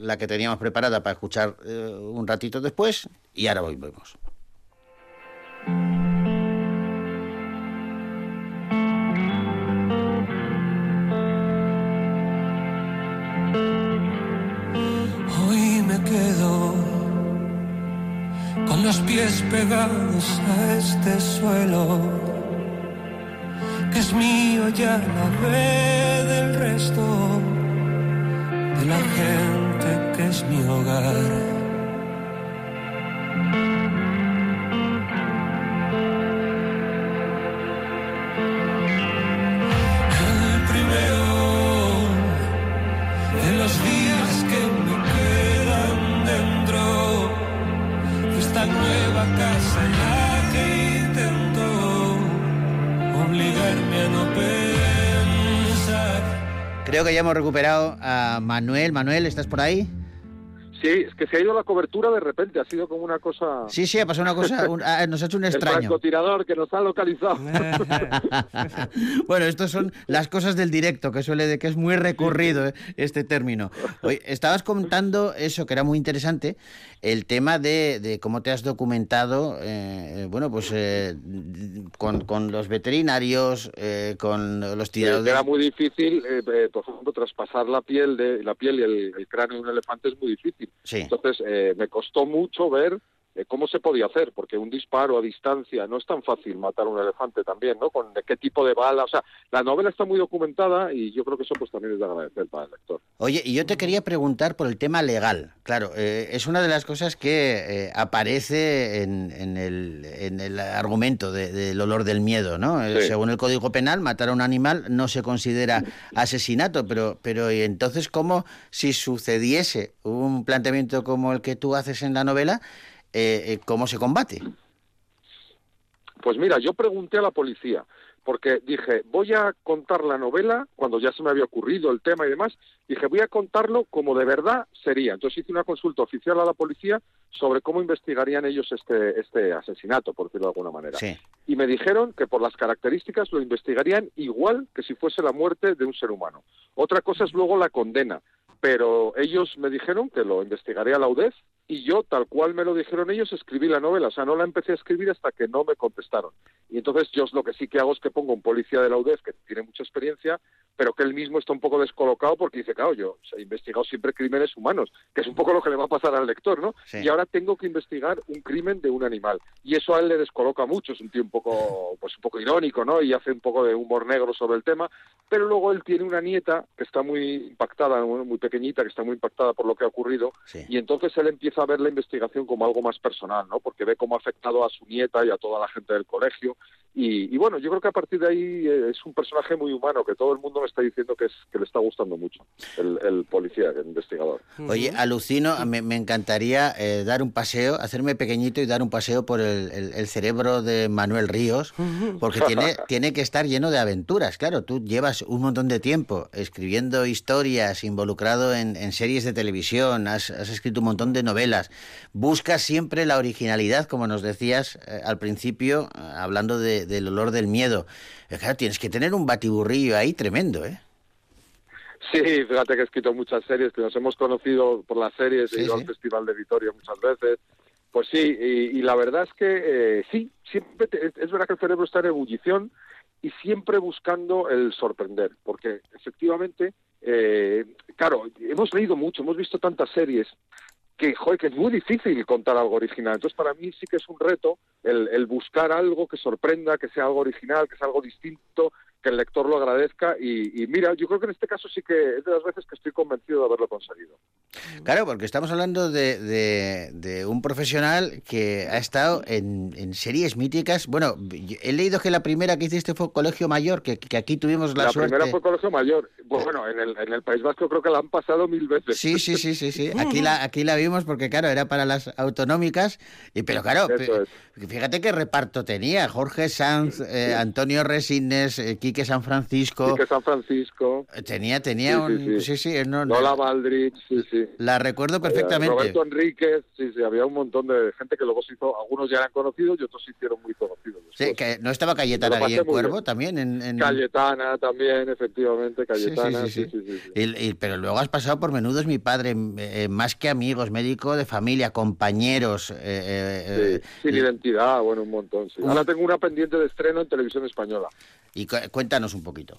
la que teníamos preparada para escuchar un ratito después, y ahora volvemos. Quedo con los pies pegados a este suelo, que es mío ya la ve del resto de la gente que es mi hogar. Creo que ya hemos recuperado a Manuel. Manuel, ¿estás por ahí? Sí, es que se ha ido la cobertura de repente, ha sido como una cosa... Sí, sí, ha pasado una cosa, un- nos ha hecho un El extraño. francotirador que nos ha localizado. <laughs> bueno, estos son las cosas del directo, que suele de que es muy recurrido eh, este término. <laughs> Oye, estabas contando eso que era muy interesante, el tema de, de cómo te has documentado, eh, bueno, pues eh, con, con los veterinarios, eh, con los tiradores. Era muy difícil, eh, eh, por ejemplo, traspasar la piel de la piel y el, el cráneo de un elefante es muy difícil. Sí. Entonces, eh, me costó mucho ver cómo se podía hacer, porque un disparo a distancia no es tan fácil matar a un elefante también, ¿no? Con qué tipo de bala, o sea, la novela está muy documentada y yo creo que eso pues también es de agradecer para el lector. Oye, y yo te quería preguntar por el tema legal. Claro, eh, es una de las cosas que eh, aparece en, en el, en el argumento de- del olor del miedo, ¿no? Eh, Sí. Según el Código Penal, matar a un animal no se considera asesinato, pero, pero ¿y entonces cómo si sucediese un planteamiento como el que tú haces en la novela, eh, eh, cómo se combate? Pues mira, yo pregunté a la policía, porque dije, voy a contar la novela, cuando ya se me había ocurrido el tema y demás, dije, voy a contarlo como de verdad sería. Entonces hice una consulta oficial a la policía sobre cómo investigarían ellos este, este asesinato, por decirlo de alguna manera. Sí. Y me dijeron que por las características lo investigarían igual que si fuese la muerte de un ser humano. Otra cosa es luego la condena, pero ellos me dijeron que lo investigaría la UDEF y yo, tal cual me lo dijeron ellos, escribí la novela. O sea, no la empecé a escribir hasta que no me contestaron. Y entonces yo lo que sí que hago es que pongo un policía de la UDEF que tiene mucha experiencia, pero que él mismo está un poco descolocado porque dice, claro, yo he investigado siempre crímenes humanos, que es un poco lo que le va a pasar al lector, ¿no? Sí. Y ahora tengo que investigar un crimen de un animal. Y eso a él le descoloca mucho, es un tío un poco, pues un poco irónico, ¿no? Y hace un poco de humor negro sobre el tema, pero luego él tiene una nieta que está muy impactada, muy pequeñita, que está muy impactada por lo que ha ocurrido, Sí. y entonces él empieza a ver la investigación como algo más personal, ¿no? Porque ve cómo ha afectado a su nieta y a toda la gente del colegio. Y, y bueno, yo creo que a partir de ahí eh, es un personaje muy humano que todo el mundo me está diciendo que, es, que le está gustando mucho, el, el policía, el investigador. Oye, alucino, me, me encantaría eh, dar un paseo, hacerme pequeñito y dar un paseo por el, el- el cerebro de Manuel Ríos, porque tiene, <laughs> tiene que estar lleno de aventuras. Claro, tú llevas un montón de tiempo escribiendo historias, involucrado en, en series de televisión, has, has escrito un montón de novelas, buscas siempre la originalidad, como nos decías eh, al principio, eh, hablando de- del olor del miedo. Eh, Claro, tienes que tener un batiburrillo ahí tremendo, ¿eh? Sí, fíjate que he escrito muchas series, que nos hemos conocido por las series, Sí, he ido sí. al Festival de Vitoria muchas veces. Pues sí, y, y la verdad es que eh, sí, siempre te- es, es verdad que el cerebro está en ebullición y siempre buscando el sorprender, porque efectivamente, eh, claro, hemos leído mucho, hemos visto tantas series que, joder, que es muy difícil contar algo original. Entonces, para mí sí que es un reto el, el buscar algo que sorprenda, que sea algo original, que sea algo distinto, que el lector lo agradezca. Y, y mira, yo creo que en este caso sí que es de las veces que estoy convencido de haberlo conseguido. Claro, porque estamos hablando de, de- de un profesional que ha estado en, en series míticas. Bueno, he leído que la primera que hiciste fue Colegio Mayor, que, que aquí tuvimos la, La, suerte. primera fue Colegio Mayor. Pues bueno, en el, en el País Vasco creo que la han pasado mil veces. Sí, sí, sí, sí, sí. Aquí la, aquí la vimos porque, claro, era para las autonómicas. Y, pero, claro, pe- fíjate qué reparto tenía. Jorge Sanz, eh, Antonio Resines, eh, Quique San Francisco. Sí, que San Francisco, Tenía, tenía Sí, un... sí. Sí, sí, no, no, Lola Baldrich, sí, sí. la recuerdo Eh, perfectamente. Roberto Enríquez, sí, sí, había un montón de gente que luego se hizo, algunos ya eran conocidos y otros se hicieron muy conocidos. Sí, que no estaba Cayetana Guillén Cuervo bien. también en, en- Cayetana también, efectivamente, Cayetana, sí, sí, sí. Y- y- pero luego has pasado por Menudos mi padre, eh, más que amigos, médico de familia, compañeros. eh, eh, sin eh, identidad, bueno, un montón. Sí. Ahora tengo una pendiente de estreno en televisión española. y cu- cuéntanos un poquito.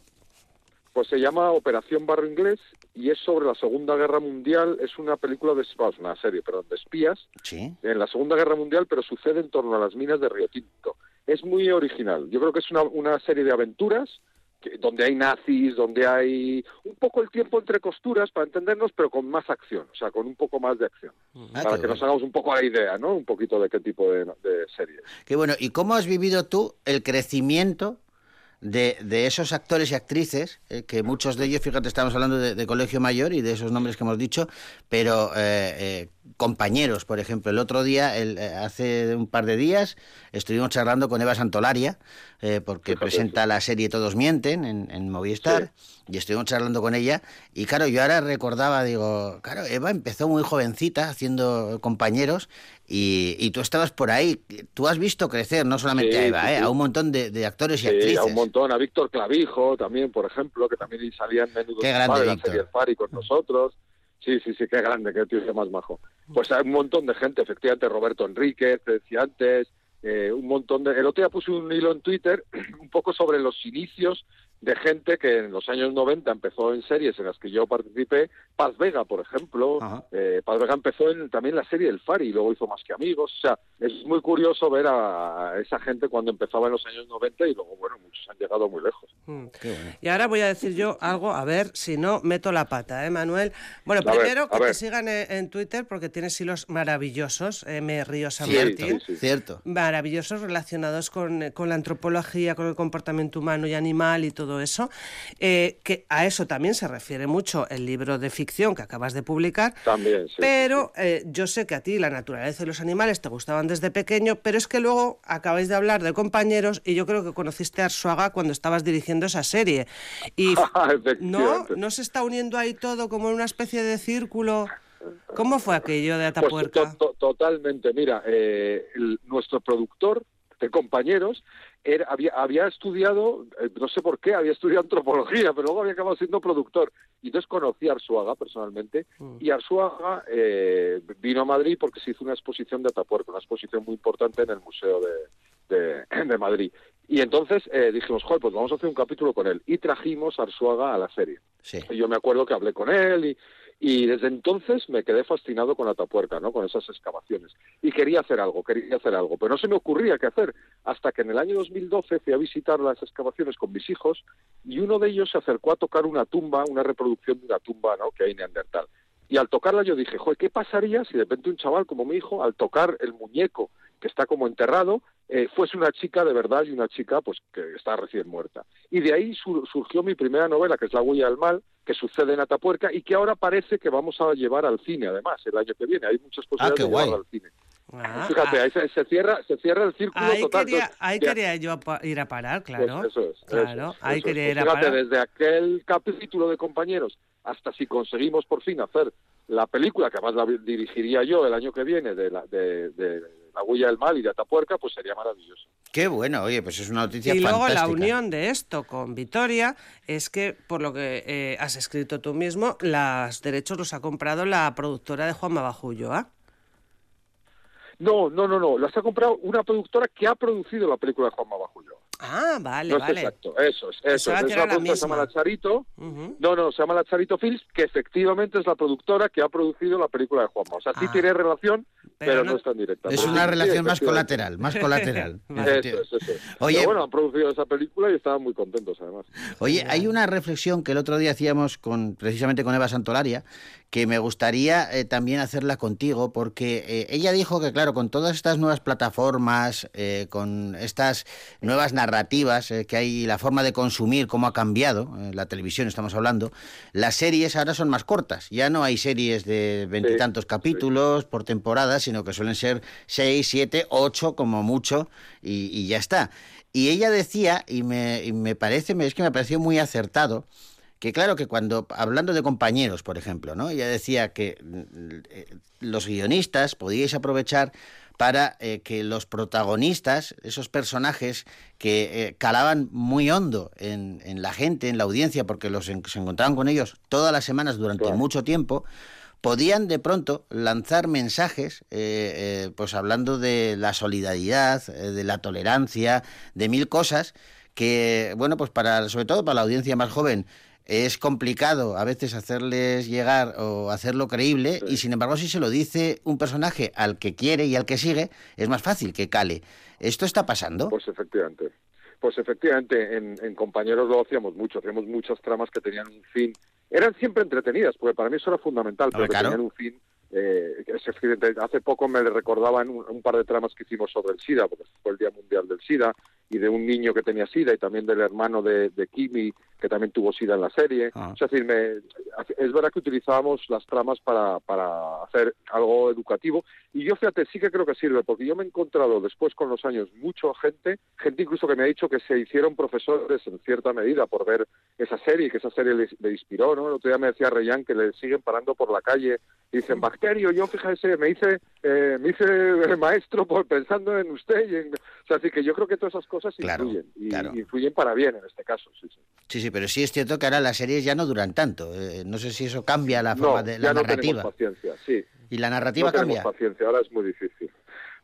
Pues se llama Operación Barro Inglés y es sobre la Segunda Guerra Mundial. Es una película de, es una serie, perdón, de espías Sí. en la Segunda Guerra Mundial, pero sucede en torno a las minas de Río Tinto. Es muy original. Yo creo que es una, una serie de aventuras que- donde hay nazis, donde hay un poco el tiempo entre costuras para entendernos, pero con más acción, o sea, con un poco más de acción, Ah, para que nos hagamos un poco la idea, ¿no? Un poquito de qué tipo de, de serie. Qué bueno. ¿Y cómo has vivido tú el crecimiento de, de esos actores y actrices, eh, que muchos de ellos, fíjate, estamos hablando de, de Colegio Mayor y de esos nombres que hemos dicho, pero eh, eh, compañeros, por ejemplo, el otro día, el, eh, hace un par de días, estuvimos charlando con Eva Santolaria, eh, porque Fíjate, presenta la serie Todos Mienten en, en Movistar, y estuvimos charlando con ella, y claro, yo ahora recordaba, digo, claro, Eva empezó muy jovencita haciendo compañeros, y, y tú estabas por ahí, tú has visto crecer no solamente Sí, a Eva, sí, eh, a un montón de, de actores y actrices. a un montón, a Víctor Clavijo también, por ejemplo, que también salía en Menudo Qué grande, Padre, la Víctor. serie El Fari con nosotros. Sí, sí, sí, qué grande, qué tío más majo. Pues hay un montón de gente, efectivamente, Roberto Enríquez, te decía antes, eh, un montón de... El otro día puse un hilo en Twitter <clears throat> un poco sobre los inicios de gente que en los años 90 empezó en series en las que yo participé, Paz Vega, por ejemplo, eh, Paz Vega empezó en también la serie El Fari y luego hizo Más que Amigos, o sea, es muy curioso ver a, a esa gente cuando empezaba en los años 90 y luego, bueno, muchos han llegado muy lejos. Mm. Qué bueno. Y ahora voy a decir yo algo, a ver si no meto la pata, ¿eh, Manuel? Bueno, A primero que te sigan en, en Twitter porque tienes hilos maravillosos, M. Río San Sí, Martín. sí, sí. Cierto. Maravillosos relacionados con, con la antropología, con el comportamiento humano y animal y todo todo eso, eh, que a eso también se refiere mucho el libro de ficción que acabas de publicar. También, sí. Pero eh, yo sé que a ti la naturaleza y los animales te gustaban desde pequeño, pero es que luego acabáis de hablar de compañeros y yo creo que conociste a Arsuaga cuando estabas dirigiendo esa serie. Y <laughs> no, no se está uniendo ahí todo como en una especie de círculo. ¿Cómo fue aquello de Pues Atapuerca? to- to- totalmente. Mira, eh, el- nuestro productor de compañeros era- había, había estudiado, eh, no sé por qué, había estudiado antropología, pero luego había acabado siendo productor. Y entonces conocí a Arsuaga personalmente. Mm. Y Arsuaga eh, vino a Madrid porque se hizo una exposición de Atapuerca, una exposición muy importante en el Museo de, de- <clears throat> de Madrid. Y entonces eh, dijimos, joder, pues vamos a hacer un capítulo con él. Y trajimos a Arsuaga a la serie. Sí. Y yo me acuerdo que hablé con él y, y desde entonces me quedé fascinado con Atapuerca, ¿no? Con esas excavaciones. Y quería hacer algo, quería hacer algo, pero no se me ocurría qué hacer. Hasta que en el año 2012 fui a visitar las excavaciones con mis hijos y uno de ellos se acercó a tocar una tumba, una reproducción de una tumba, ¿no? Que hay en Neandertal. Y al tocarla yo dije, joder, ¿qué pasaría si de repente un chaval como mi hijo, al tocar el muñeco que está como enterrado, eh, fuese una chica de verdad y una chica pues que está recién muerta? Y de ahí sur- surgió mi primera novela, que es La huella del mal, que sucede en Atapuerca y que ahora parece que vamos a llevar al cine, además, el año que viene. Hay muchas posibilidades qué de llevarlo al cine. Ah, Fíjate, ah, ahí se, se cierra, se cierra el círculo ahí total. quería, Entonces, ahí ya- quería yo pa- ir a parar, claro. pues eso es. eso claro, es, ahí eso es. quería Pues ir a fíjate, parar. desde aquel capítulo de compañeros hasta si conseguimos por fin hacer la película, que además la dirigiría yo el año que viene, de la, de, de La huella del mal y de Atapuerca, pues sería maravilloso. Qué bueno, oye, pues es una noticia Y luego la fantástica. unión de esto con Vitoria es que, por lo que eh, has escrito tú mismo, los derechos los ha comprado la productora de Juanma Bajullo, No, no, no, no. Las ha comprado una productora que ha producido la película de Juanma Bajullo. Ah, vale, no es vale. exacto, eso es, eso es. que Es era una la productora que se llama misma. La Charito. Ujú. No, no, se llama La Charito Films, que efectivamente es la productora que ha producido la película de Juanma. O sea, sí Ah. tiene relación, Pero pero, no- no, es tan directa. Es una sí, relación más colateral, más colateral. <laughs> Vale. Eso es, eso es. Oye- Pero bueno, han producido esa película y estaban muy contentos, además. Oye, hay una reflexión que el otro día hacíamos con precisamente con Eva Santolaria, que me gustaría eh, también hacerla contigo, porque eh, ella dijo que, claro, con todas estas nuevas plataformas, eh, con estas nuevas narrativas que hay, la forma de consumir, cómo ha cambiado, la televisión estamos hablando, las series ahora son más cortas. Ya no hay series de veintitantos capítulos por temporada, sino que suelen ser seis, siete, ocho como mucho, y, y ya está. Y ella decía, y me, y me parece, es que me pareció muy acertado, que claro que cuando, hablando de compañeros, por ejemplo, ¿no? Ella decía que mm, eh, los guionistas podíais aprovechar para eh, que los protagonistas, esos personajes que eh, calaban muy hondo en, en la gente, en la audiencia, porque los en- se encontraban con ellos todas las semanas durante Claro. mucho tiempo, podían de pronto lanzar mensajes, eh, pues hablando de la solidaridad, de la tolerancia, de mil cosas que, bueno, pues para, sobre todo para la audiencia más joven, es complicado a veces hacerles llegar o hacerlo creíble y sin embargo si se lo dice un personaje al que quiere y al que sigue, es más fácil que cale. ¿Esto está pasando? Pues efectivamente. Pues efectivamente, en, en Compañeros lo hacíamos mucho, hacíamos muchas tramas que tenían un fin. Eran siempre entretenidas, porque para mí eso era fundamental, pero claro. tenían un fin. Eh, que es evidente. Hace poco me recordaban un, un par de tramas que hicimos sobre el SIDA, porque fue el Día Mundial del SIDA, y de un niño que tenía SIDA, y también del hermano de, de Kimi, que también tuvo SIDA en la serie. Ah. Es, decir, me- es verdad que utilizábamos las tramas para, para hacer algo educativo, y yo fíjate, sí que creo que sirve, porque yo me he encontrado después con los años mucha gente, gente incluso que me ha dicho que se hicieron profesores en cierta medida por ver esa serie, que esa serie le, le inspiró, ¿no? El otro día me decía Reyán que le siguen parando por la calle y dicen, Bacterio, yo fíjese, me hice, eh, me hice maestro por pensando en usted. Y en... O sea, así que yo creo que todas esas cosas Claro, influyen, y claro. influyen para bien en este caso, sí, sí. Sí, sí, pero sí es cierto que ahora las series ya no duran tanto. Eh, no sé si eso cambia la No, forma de la ya no narrativa. tenemos paciencia, sí. y la narrativa no cambia. paciencia, ahora es muy difícil.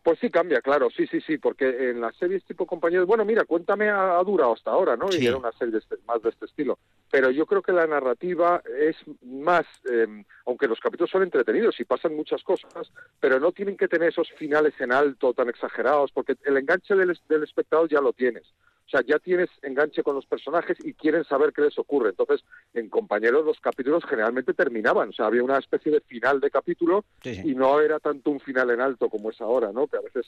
Pues sí cambia, claro, sí, sí, sí, porque en las series tipo compañeros, bueno, mira, cuéntame ha, ha durado hasta ahora, ¿no? Sí. Y era una serie de este- más de este estilo. Pero yo creo que la narrativa es más, eh, aunque los capítulos son entretenidos y pasan muchas cosas, pero no tienen que tener esos finales en alto tan exagerados, porque el enganche del, del espectador ya lo tienes. O sea, ya tienes enganche con los personajes y quieren saber qué les ocurre. Entonces, en compañeros los capítulos generalmente terminaban. O sea, había una especie de final de capítulo Sí, sí. y no era tanto un final en alto como es ahora, ¿no? Que a veces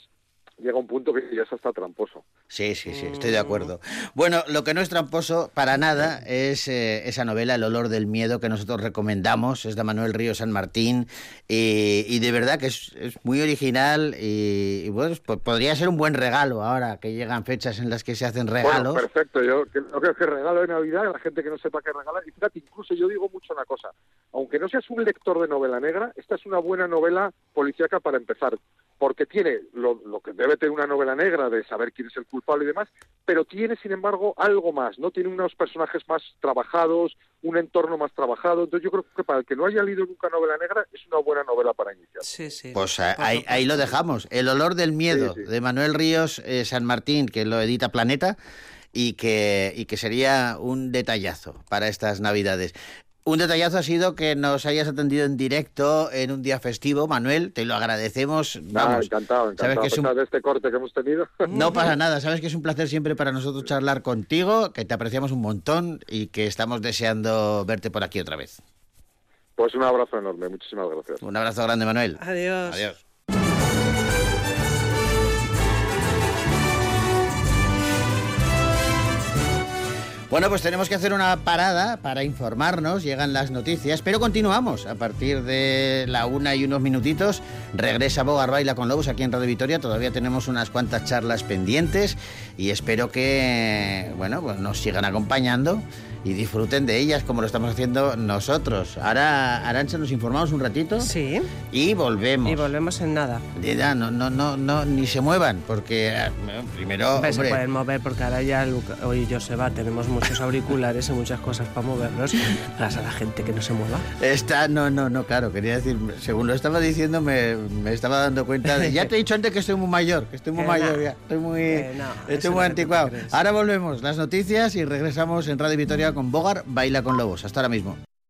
llega un punto que ya es hasta tramposo. Sí, sí, sí, estoy de acuerdo. Bueno, lo que no es tramposo para nada es eh, esa novela El olor del miedo que nosotros recomendamos, es de Manuel Río San Martín y, y de verdad que es, es muy original y, y, bueno, pues podría ser un buen regalo ahora que llegan fechas en las que se hacen regalos. Bueno, perfecto. Yo creo que, regalo de Navidad a la gente que no sepa qué regalar. Y fíjate, incluso yo digo mucho una cosa. Aunque no seas un lector de novela negra, esta es una buena novela policíaca para empezar. Porque tiene lo, lo que debe tener una novela negra de saber quién es el culpable y demás, pero tiene, sin embargo, algo más, ¿no? Tiene unos personajes más trabajados, un entorno más trabajado. Entonces yo creo que para el que no haya leído nunca novela negra, es una buena novela para iniciar. Sí, sí. Pues ahí, ahí lo dejamos. El olor del miedo Sí, sí. de Manuel Ríos eh, San Martín, que lo edita Planeta y que, y que sería un detallazo para estas Navidades. Un detallazo ha sido que nos hayas atendido en directo en un día festivo, Manuel. Te lo agradecemos. Nada, Vamos, encantado, sabes encantado. que A es un- de este corte que hemos tenido. <laughs> no pasa nada, sabes que es un placer siempre para nosotros charlar contigo, que te apreciamos un montón y que estamos deseando verte por aquí otra vez. Pues un abrazo enorme. Muchísimas gracias. Un abrazo grande, Manuel. Adiós. Adiós. Bueno, pues tenemos que hacer una parada para informarnos, llegan las noticias, pero continuamos. A partir de la una y unos minutitos. Regresa Bogar Baila con Lobos aquí en Radio Vitoria, todavía tenemos unas cuantas charlas pendientes y espero que, bueno, pues nos sigan acompañando y disfruten de ellas como lo estamos haciendo nosotros. Ahora, Arancha, nos informamos un ratito Sí. y volvemos. Y volvemos en nada. Dida, no, no, no, no, ni se muevan, porque eh, primero, Hombre, se pueden mover porque ahora ya hoy Joseba tenemos muchos auriculares y muchas cosas para moverlos. Gracias a la gente que no se mueva. está, no, no, no, claro, quería decir, según lo estaba diciendo, me, me estaba dando cuenta de, ya te he dicho antes que estoy muy mayor, que estoy muy <laughs> Que mayor no. ya, estoy muy, Que no, estoy muy anticuado. Ahora volvemos, las noticias y regresamos en Radio Vitoria con Bogar, Baila con Lobos. Hasta ahora mismo.